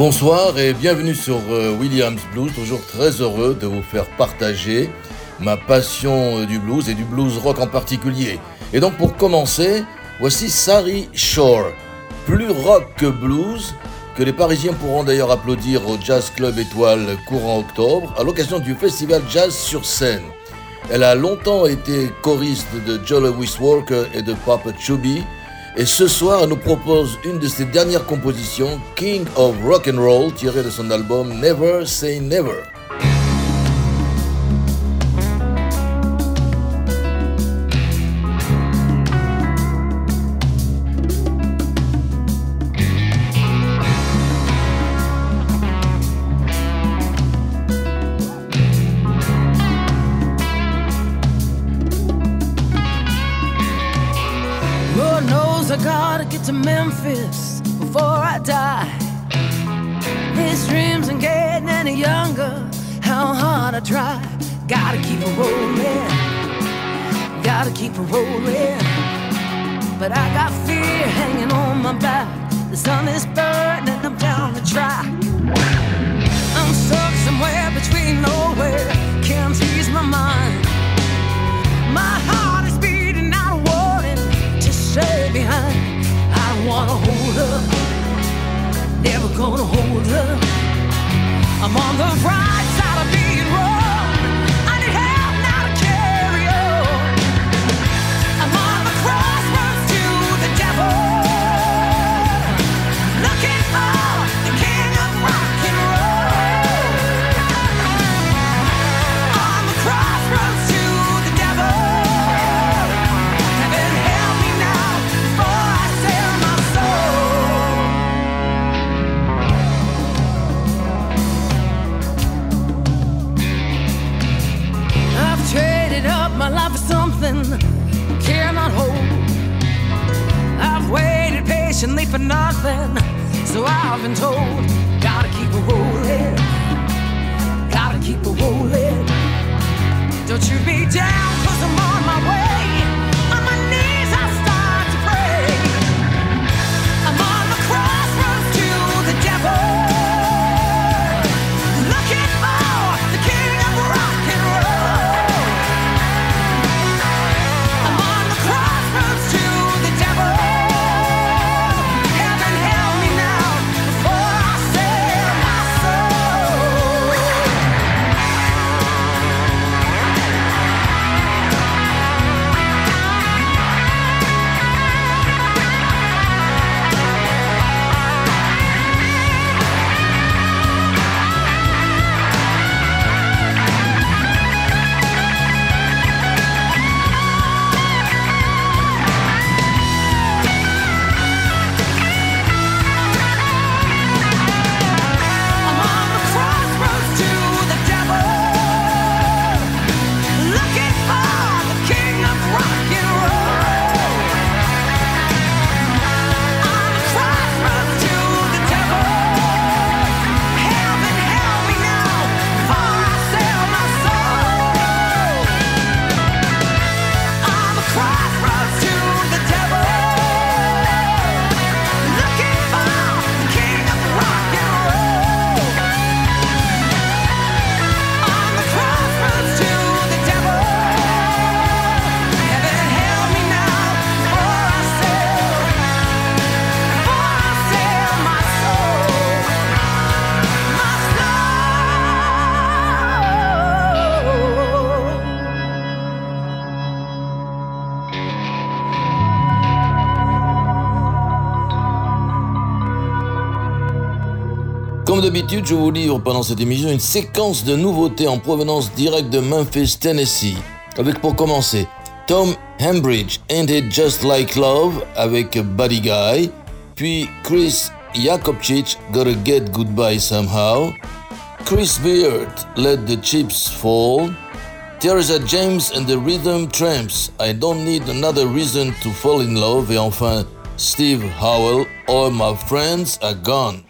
Bonsoir et bienvenue sur euh, Williams Blues, toujours très heureux de vous faire partager ma passion euh, du blues et du blues rock en particulier. Et donc pour commencer, voici Sari Shore, plus rock que blues, que les Parisiens pourront d'ailleurs applaudir au Jazz Club Étoile courant octobre à l'occasion du festival Jazz sur scène. Elle a longtemps été choriste de Joe Lewis Walker et de Papa Chubby, et ce soir, elle nous propose une de ses dernières compositions, King of Rock and Roll, tirée de son album Never Say Never. I try. Gotta keep it rolling. Gotta keep it rolling. But I got fear hanging on my back. The sun is burning, I'm down the track. I'm stuck somewhere between nowhere. Can't ease my mind. My heart is beating out a warning to stay behind I wanna hold her, never gonna hold her. I'm on the right patiently for nothing, so I've been told. Gotta keep it rolling, gotta keep it rolling. Don't you be down, cause I'm on je vous livre pendant cette émission une séquence de nouveautés en provenance directe de Memphis, Tennessee. Avec pour commencer Tom Hambridge, Ain't It Just Like Love avec Buddy Guy, puis Chris Jakobčić gotta get goodbye somehow. Chris Beard let the chips fall. Teresa James and the Rhythm Tramps, I don't need another reason to fall in love. Et enfin, Steve Howell, All My Friends Are Gone.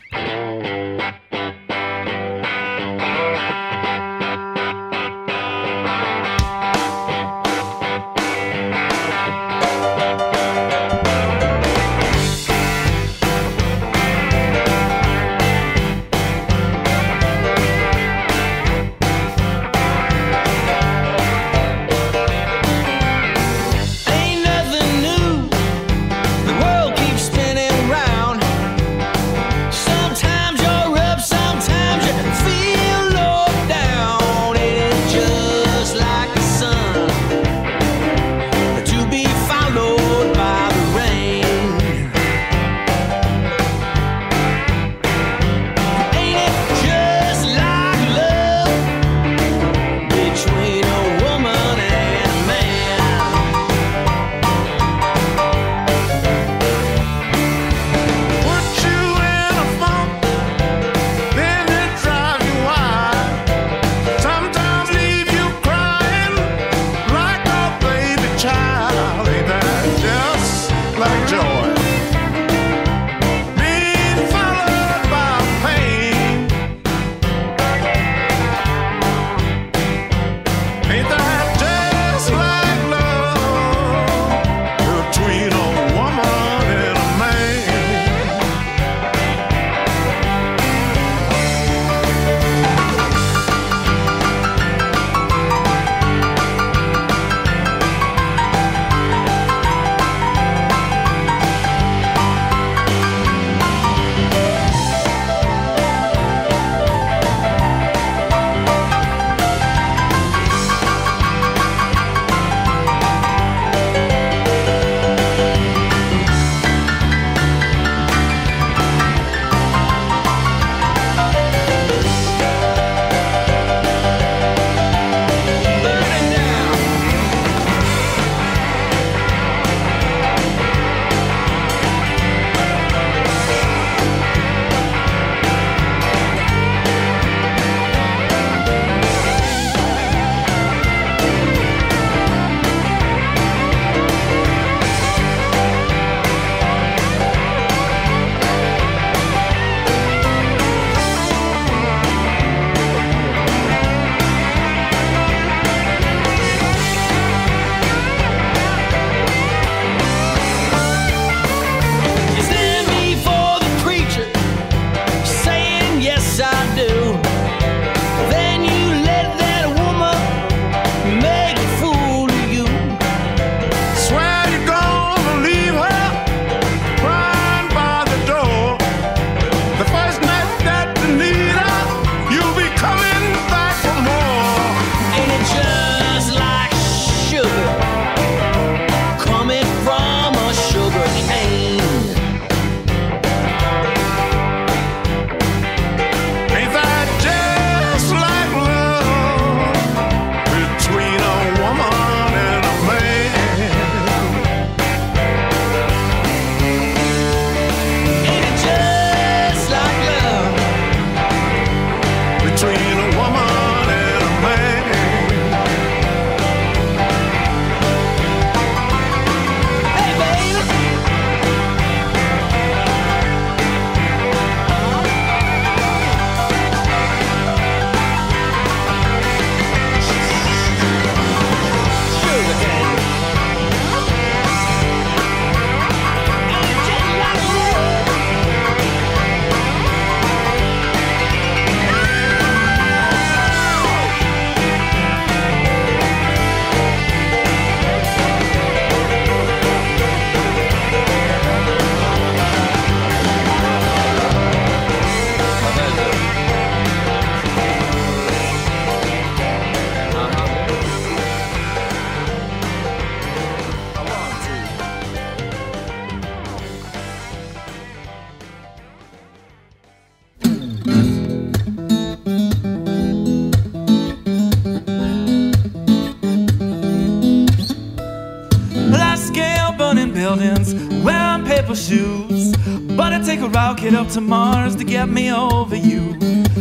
Rocket up to Mars to get me over you.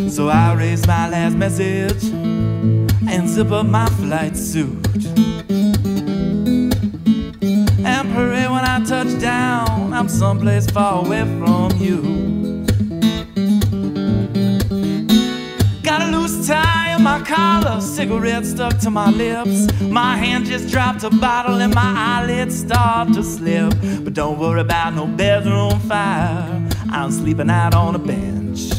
So I raise my last message and zip up my flight suit. And pray when I touch down, I'm someplace far away from you. Got a loose tie in my collar, cigarette stuck to my lips. My hand just dropped a bottle and my eyelids start to slip. But don't worry about no bedroom fire, I'm sleeping out on a bench.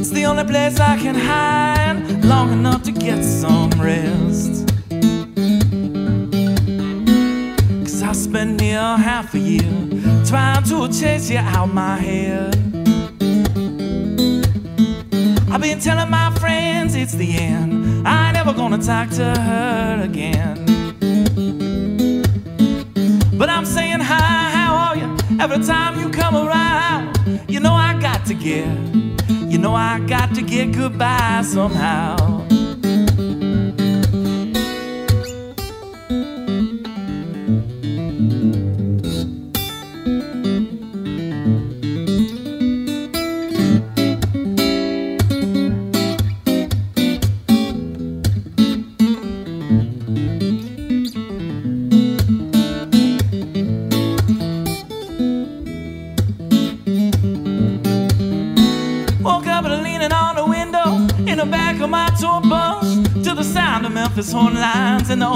It's the only place I can hide long enough to get some rest. Cause I spent near half a year trying to chase you out my head. I've been telling my friends it's the end. I ain't never gonna talk to her again. But I'm saying hi? Every time you come around, you know I got to get, you know I got to get goodbye somehow.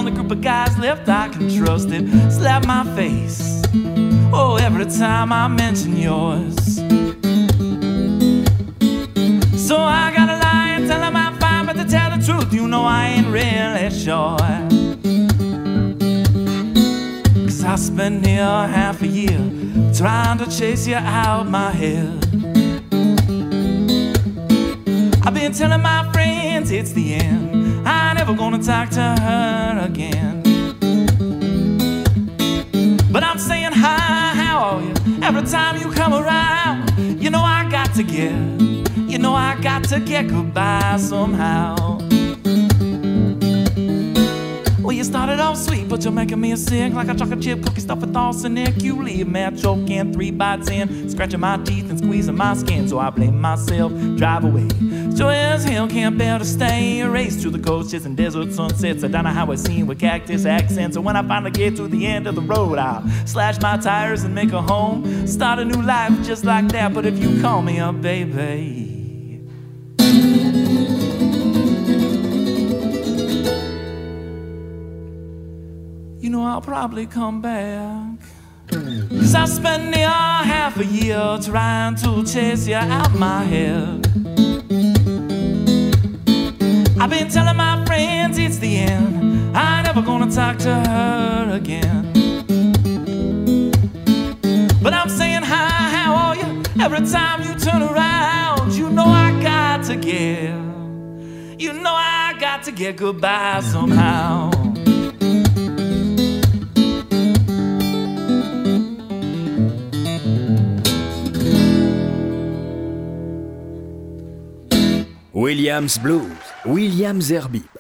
Only group of guys left I can trust it slap my face. Oh, every time I mention yours. So I gotta lie and tell them I'm fine, but to tell the truth, you know I ain't really sure. Cause I spent near half a year trying to chase you out my head. I've been telling my friends it's the end. I never gonna talk to her Every time you come around, you know I got to get, you know I got to get goodbye somehow. Well, you started off sweet, but you're making me a sick like a chocolate chip cookie stuffed with arsenic. You leave me choking three bites in, scratching my teeth and squeezing my skin. So I blame myself, drive away. Sure as hell can't bear to stay. In a race to the coaches and desert sunsets. I don't know how I seen with cactus accents. So when I finally get to the end of the road, I'll slash my tires and make a home. Start a new life just like that. But if you call me up, baby. you know I'll probably come back. Cause I spent near half a year trying to chase you out my head. I've been telling my friends it's the end. I never gonna talk to her again. But I'm saying hi, how are you? Every time you turn around, you know I got to get. You know I got to get goodbye somehow. Williams Blues, Williams Zerbib.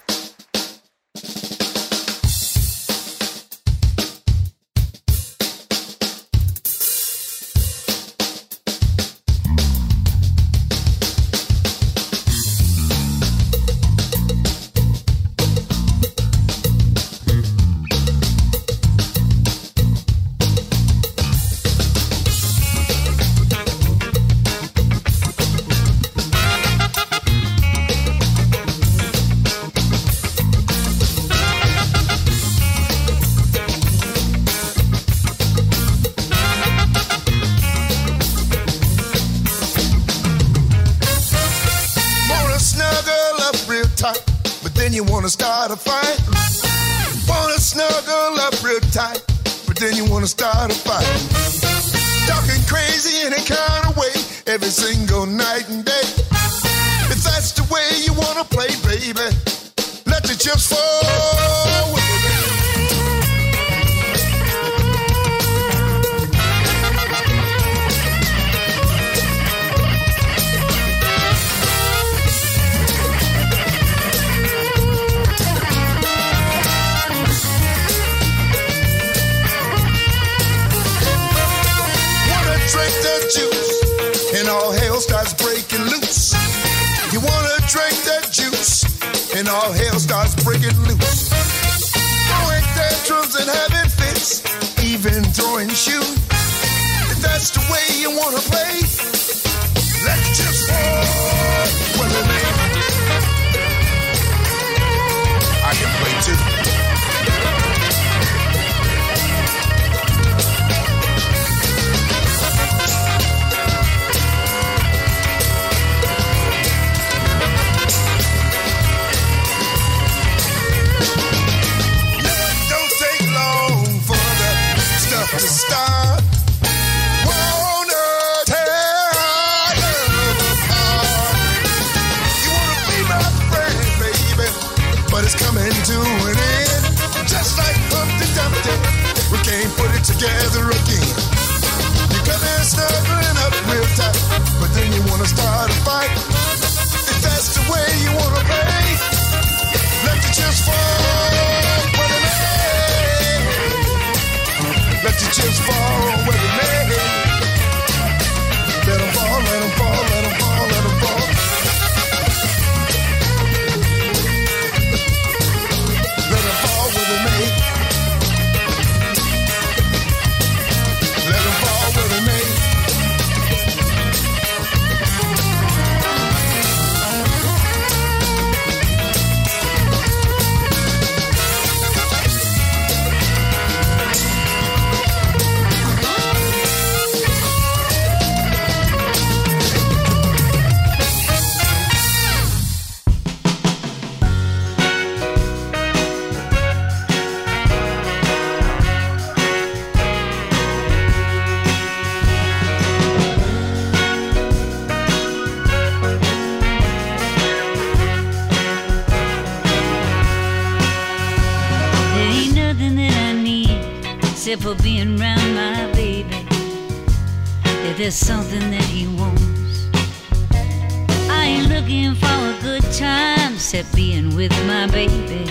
looking for a good time except being with my baby.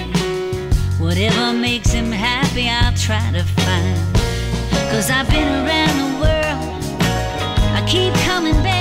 Whatever makes him happy, I'll try to find. Cause I've been around the world, I keep coming back.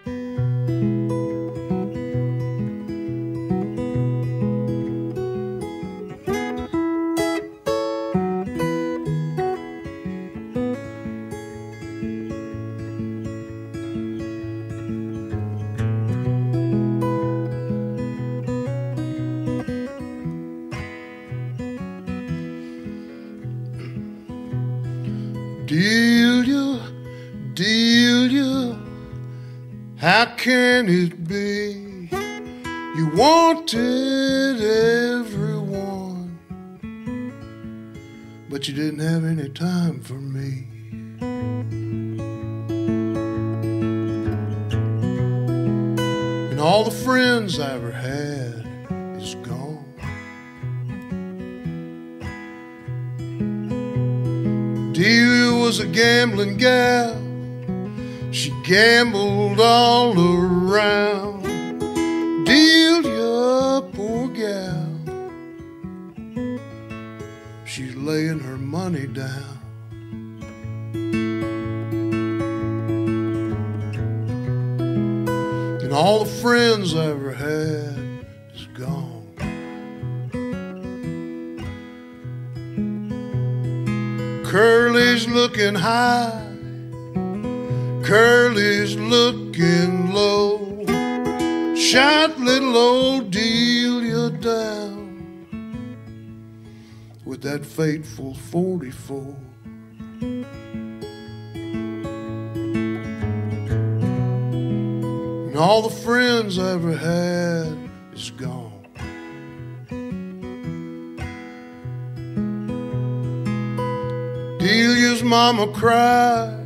Fateful 44. And all the friends I ever had is gone. Delia's mama cried,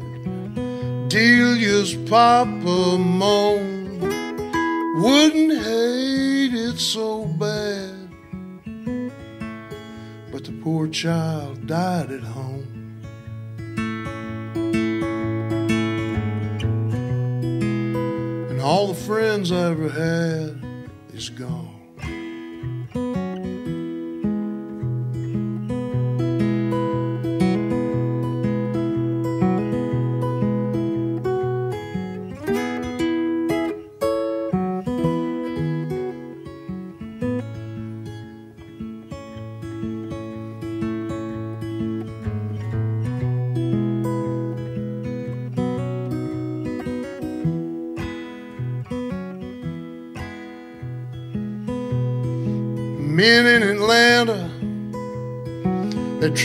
Delia's papa moaned. Wouldn't hate it so poor child died at home. And all the friends I ever had is gone.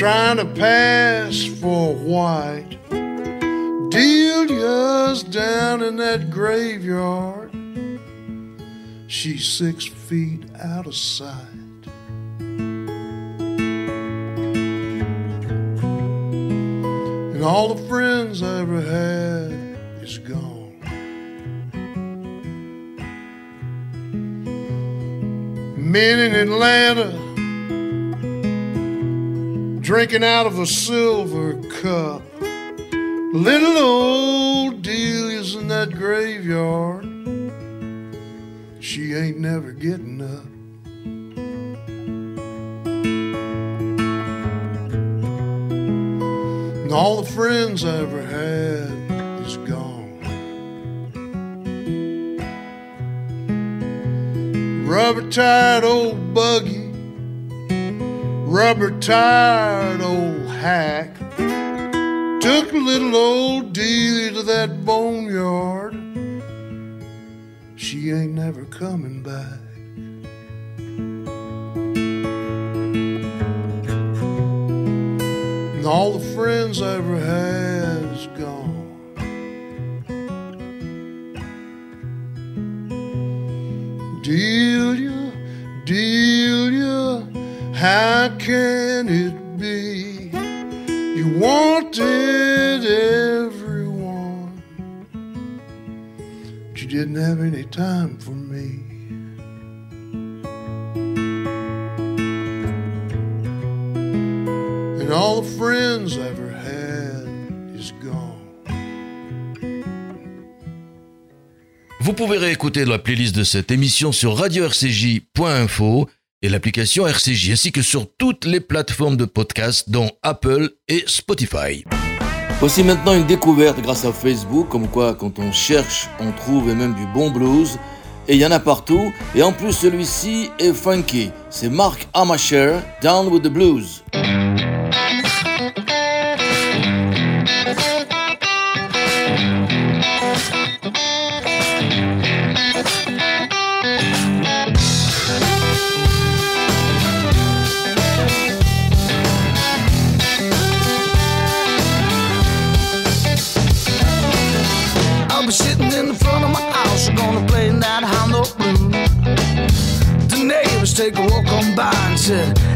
Trying to pass for white. Delia's down in that graveyard. She's six feet out of sight. And all the friends I ever had is gone. Men in Atlanta drinking out of a silver cup. Little old Delia's in that graveyard. She ain't never getting up. And all the friends I ever had is gone. Rubber tired old buggy, rubber tired old hack. Took little old Delia to that boneyard. She ain't never coming back. And all the friends I ever had Vous pouvez réécouter la playlist de cette émission sur radio-rcj.info et l'application RCJ, ainsi que sur toutes les plateformes de podcast, dont Apple et Spotify. Voici maintenant une découverte grâce à Facebook, comme quoi quand on cherche, on trouve et même du bon blues. Et il y en a partout. Et en plus, celui-ci est funky. C'est Mark Amacher, Down with the Blues. By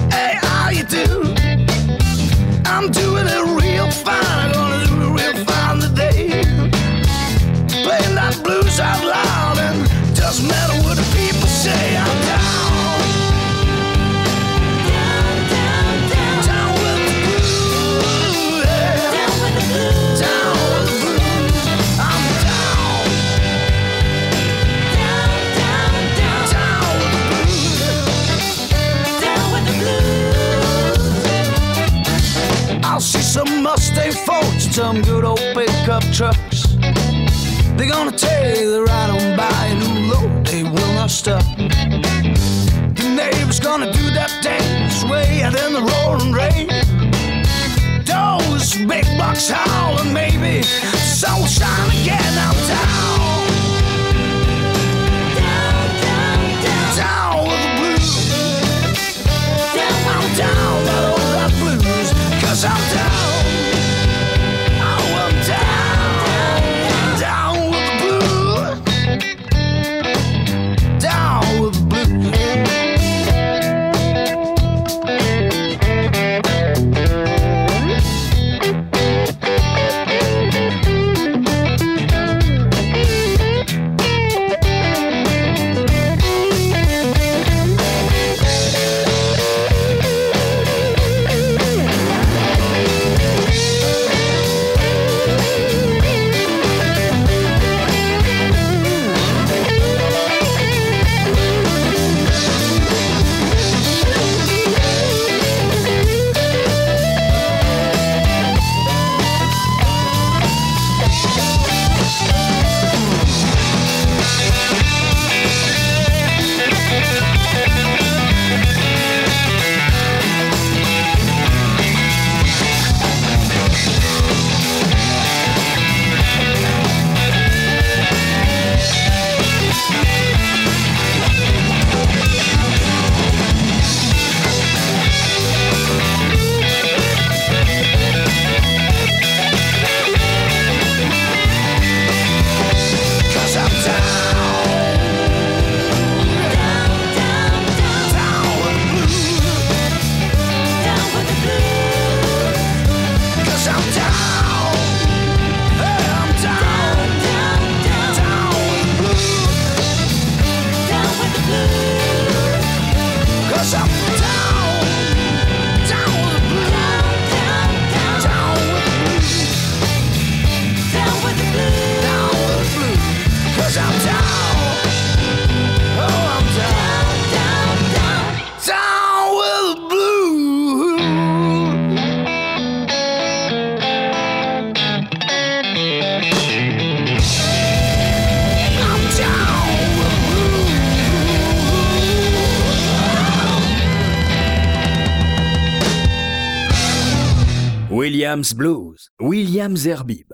Williams Blues, Williams Zerbib.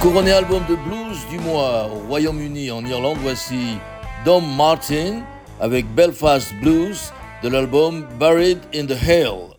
Couronné album de blues du mois au Royaume-Uni, en Irlande, voici Dom Martin avec Belfast Blues de l'album Buried in the Hail.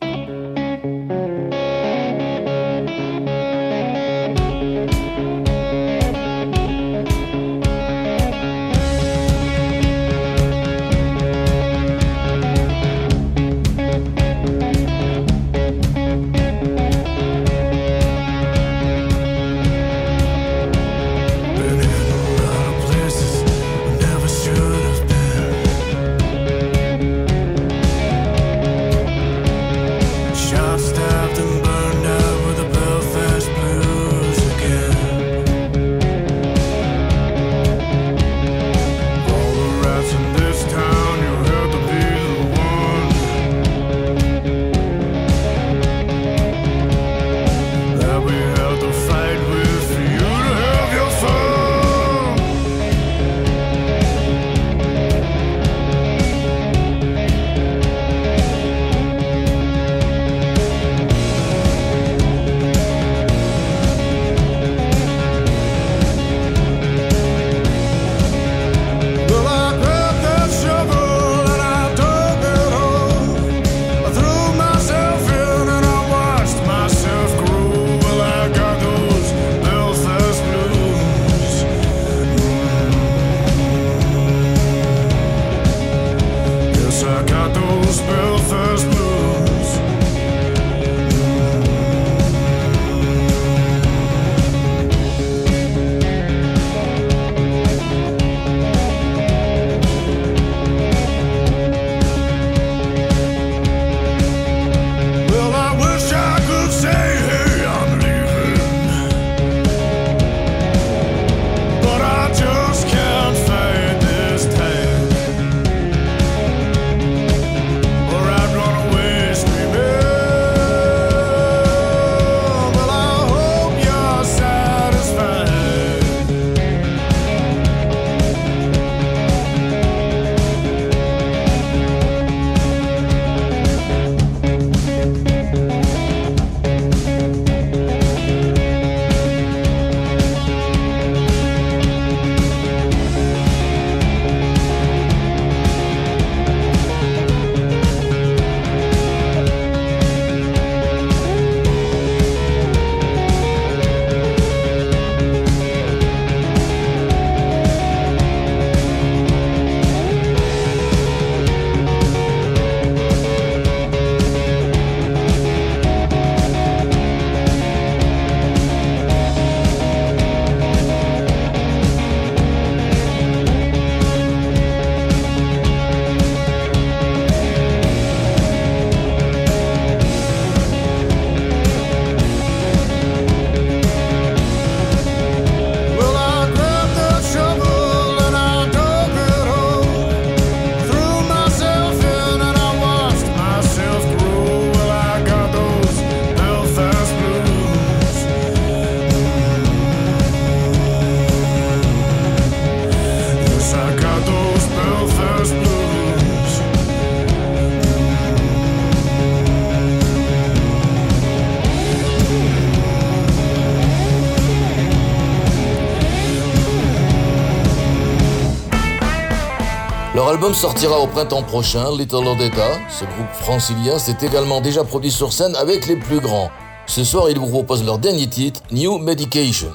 Leur album sortira au printemps prochain, Little Odetta. Ce groupe francilien s'est également déjà produit sur scène avec les plus grands. Ce soir, ils vous proposent leur dernier titre, New Medication.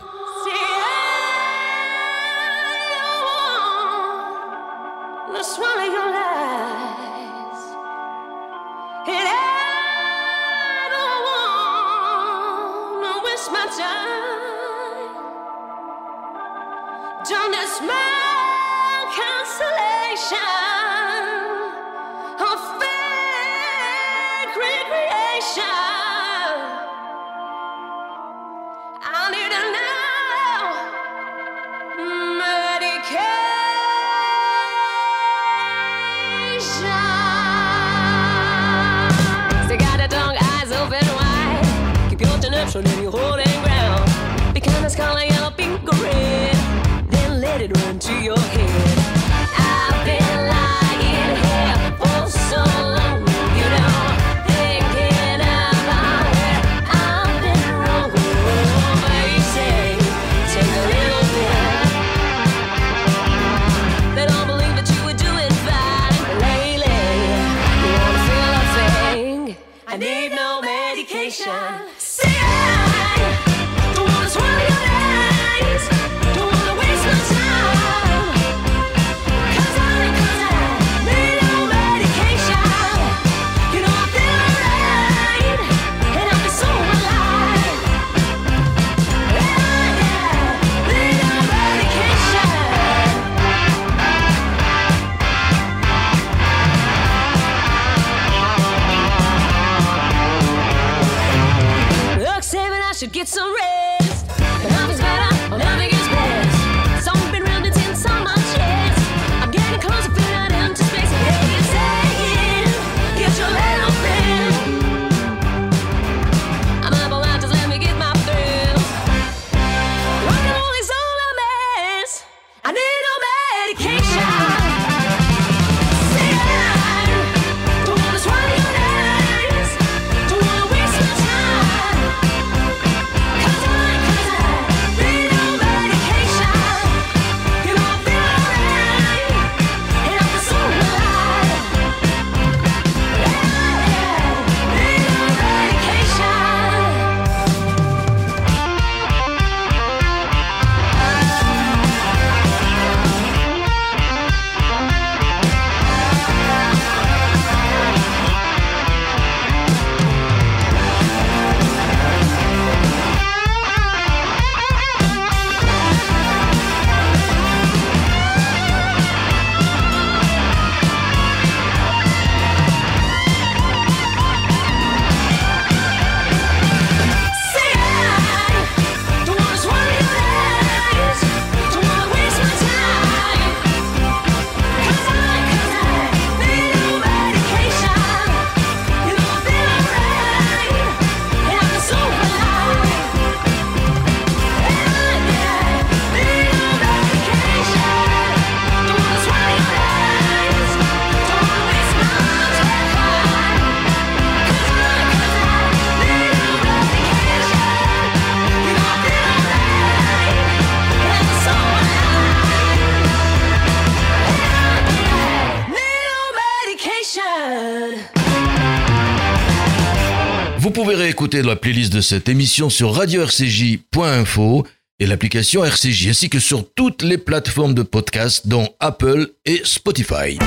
La playlist de cette émission sur radio-rcj.info et l'application RCJ, ainsi que sur toutes les plateformes de podcast, dont Apple et Spotify.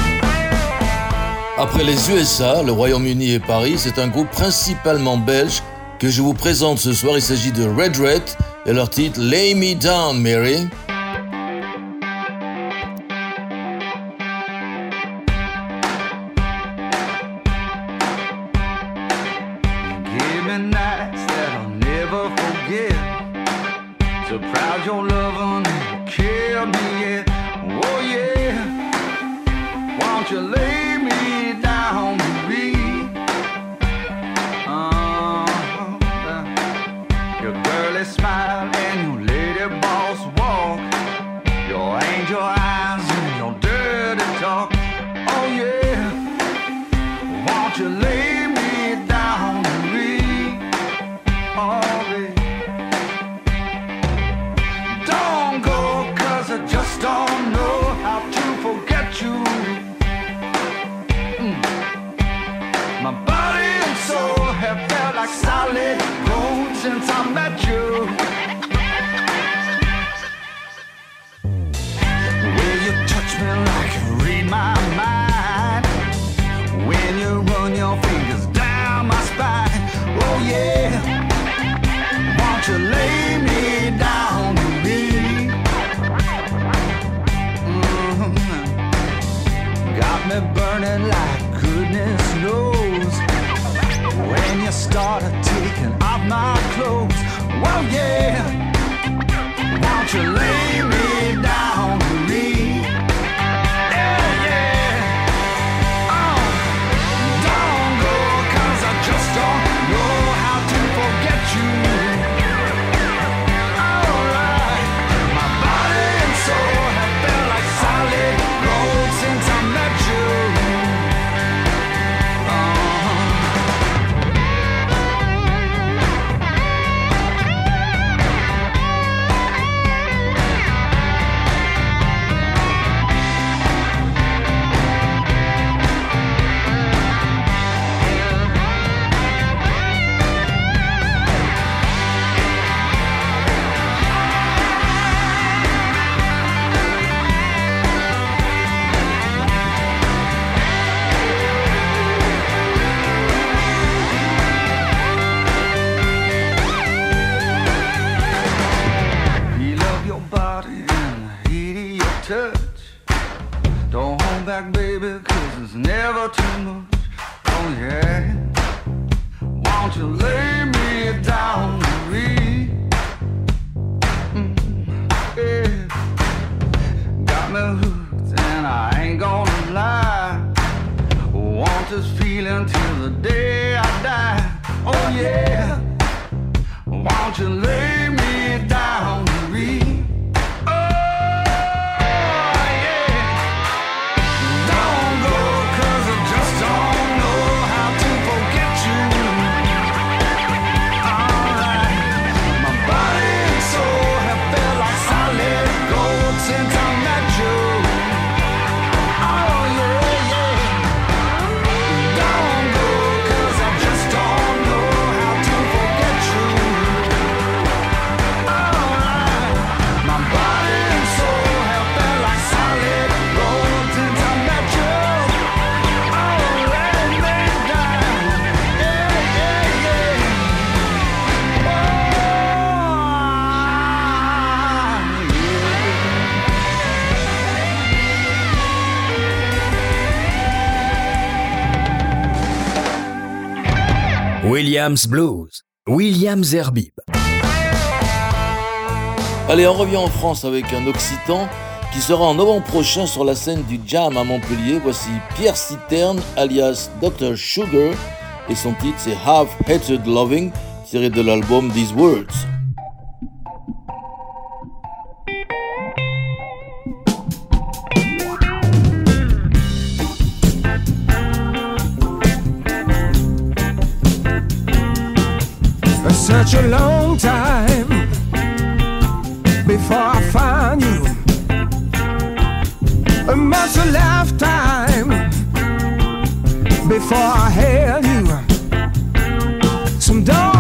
Après les USA, le Royaume-Uni et Paris, c'est un groupe principalement belge que je vous présente ce soir. Il s'agit de Red Red et leur titre Lay Me Down, Mary. Don't Williams Blues, Williams Herbib. Allez, on revient en France avec un Occitan qui sera en novembre prochain sur la scène du Jam à Montpellier. Voici Pierre Citerne, alias Dr. Sugar, et son titre c'est Half Hated Loving, tiré de l'album These Words. Such a long time before I found you. A much a lifetime before I held you. Some don't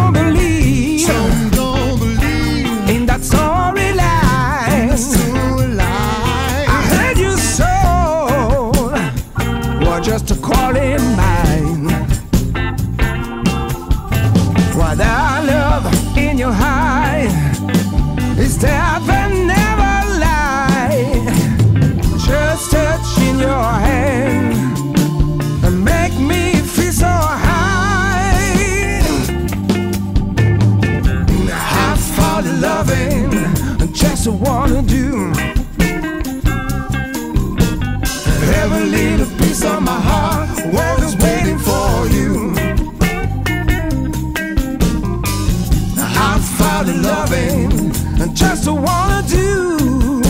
just wanna do. Every little piece of my heart was waiting for you. I found in loving and just wanna do.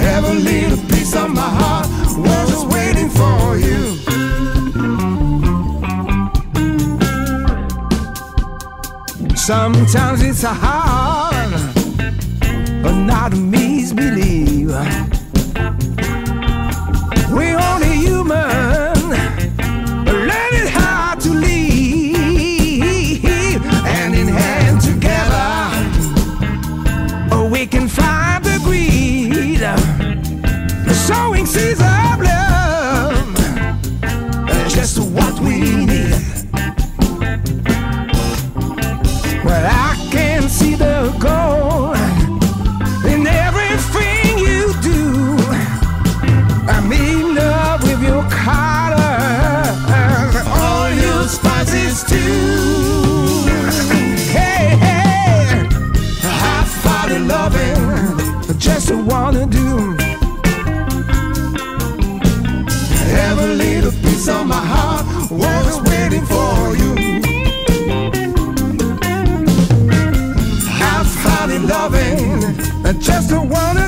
Every little piece of my heart was waiting for you. Sometimes it's a hard, but not a misbelieve. We're only human, learning how to live hand in hand together. Oh, we can find the greed, the sowing seeds else wanna do. Every little piece of my heart was waiting for you. Half-hearted loving, I just don't wanna.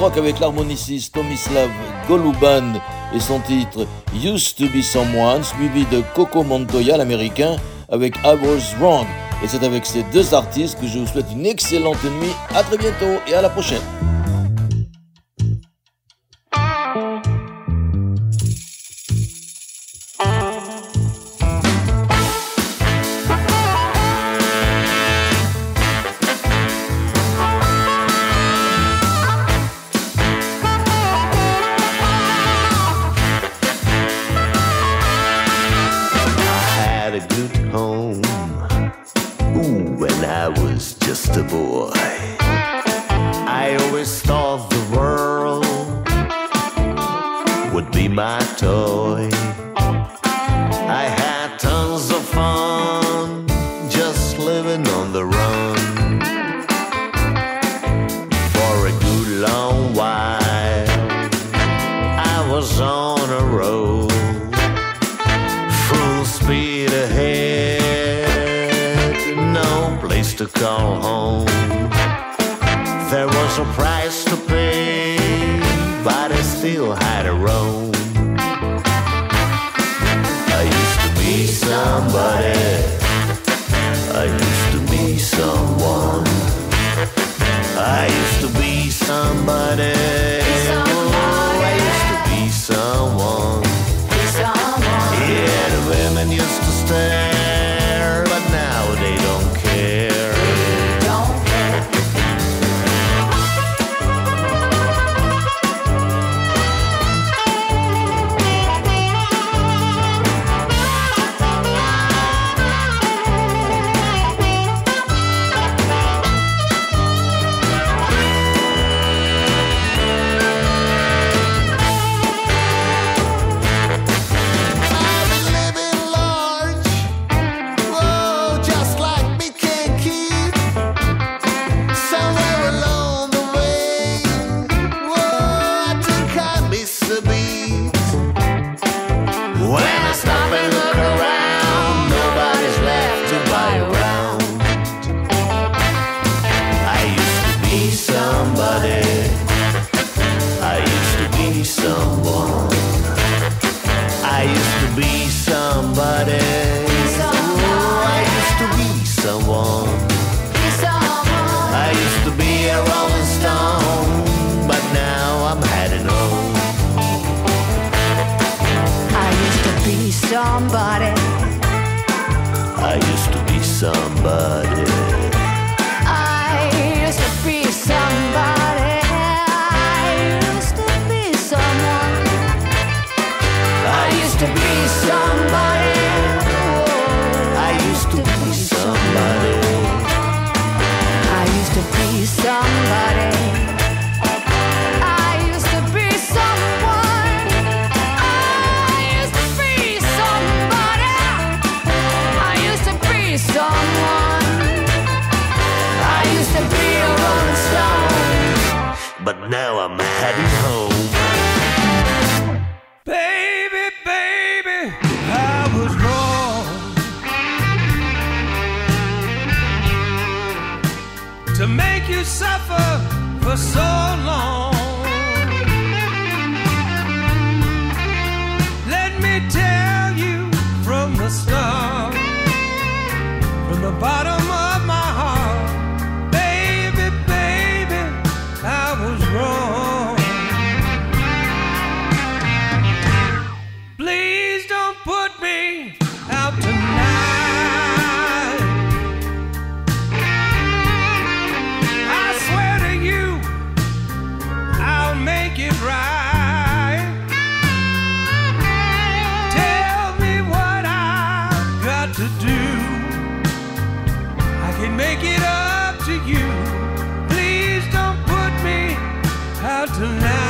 rock avec l'harmoniciste Tomislav Goluban et son titre Used to be Someone, suivi de Coco Montoya, l'américain, avec I Was Wrong. Et c'est avec ces deux artistes que je vous souhaite une excellente nuit. À très bientôt et à la prochaine. living on the run for a good long while. I was on a road full speed ahead, no place to call home. to do. I can make it up to you. Please don't put me out tonight.